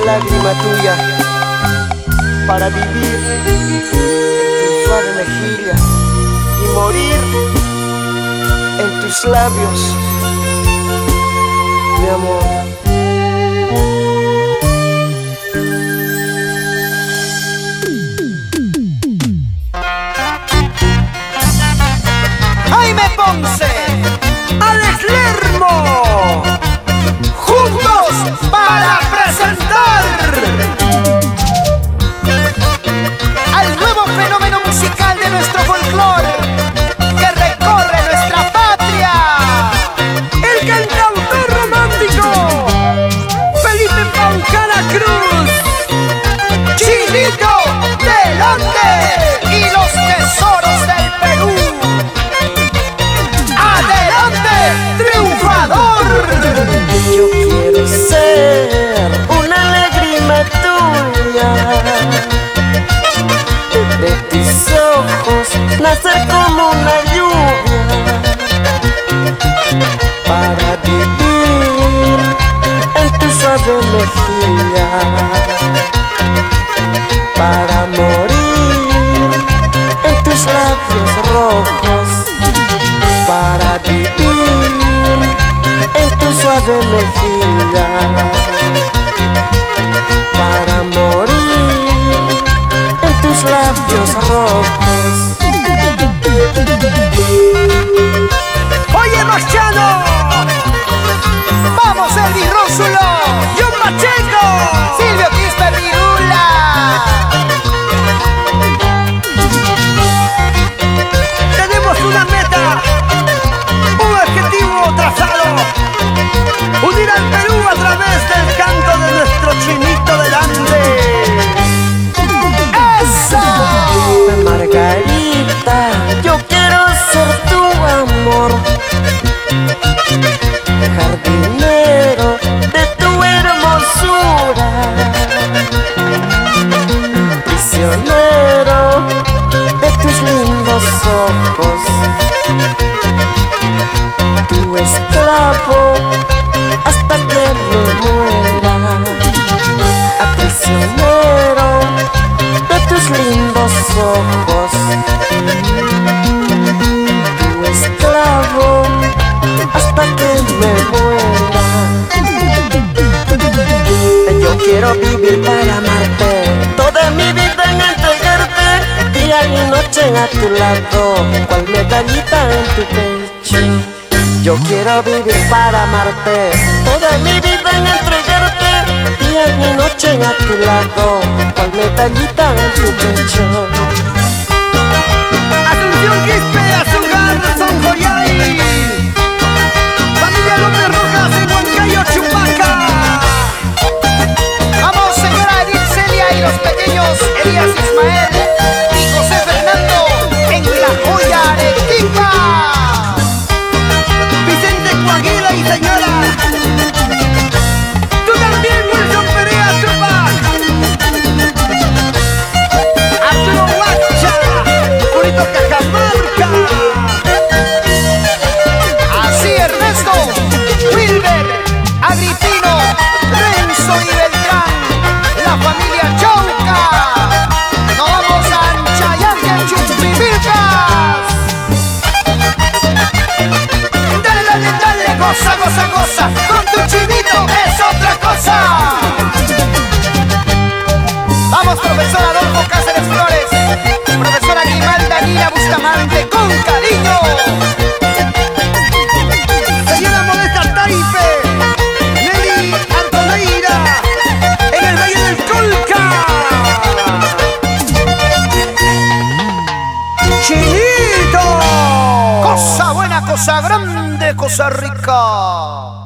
lágrima tuya para vivir en tu suave y morir en tus labios, mi amor. Fenómeno musical de nuestro folclore Para morir en tus labios rojos. Para vivir en tu suave mejilla para morir en tus labios rojos. Quiero vivir para amarte, toda mi vida en entregarte, día y noche a tu lado, cual medallita en tu pecho. Yo quiero vivir para amarte, toda mi vida en entregarte, día y noche a tu lado, cual medallita en tu pecho. Asunción Quispe, Azúcar, Vamos, profesor Adolfo Cáceres Flores, profesora Grimalda Nina Bustamante, con cariño. Señora Modesta Taife, Nelly Antoneira, en el Valle del Colca. Chinito. Cosa buena, cosa grande, cosa rica.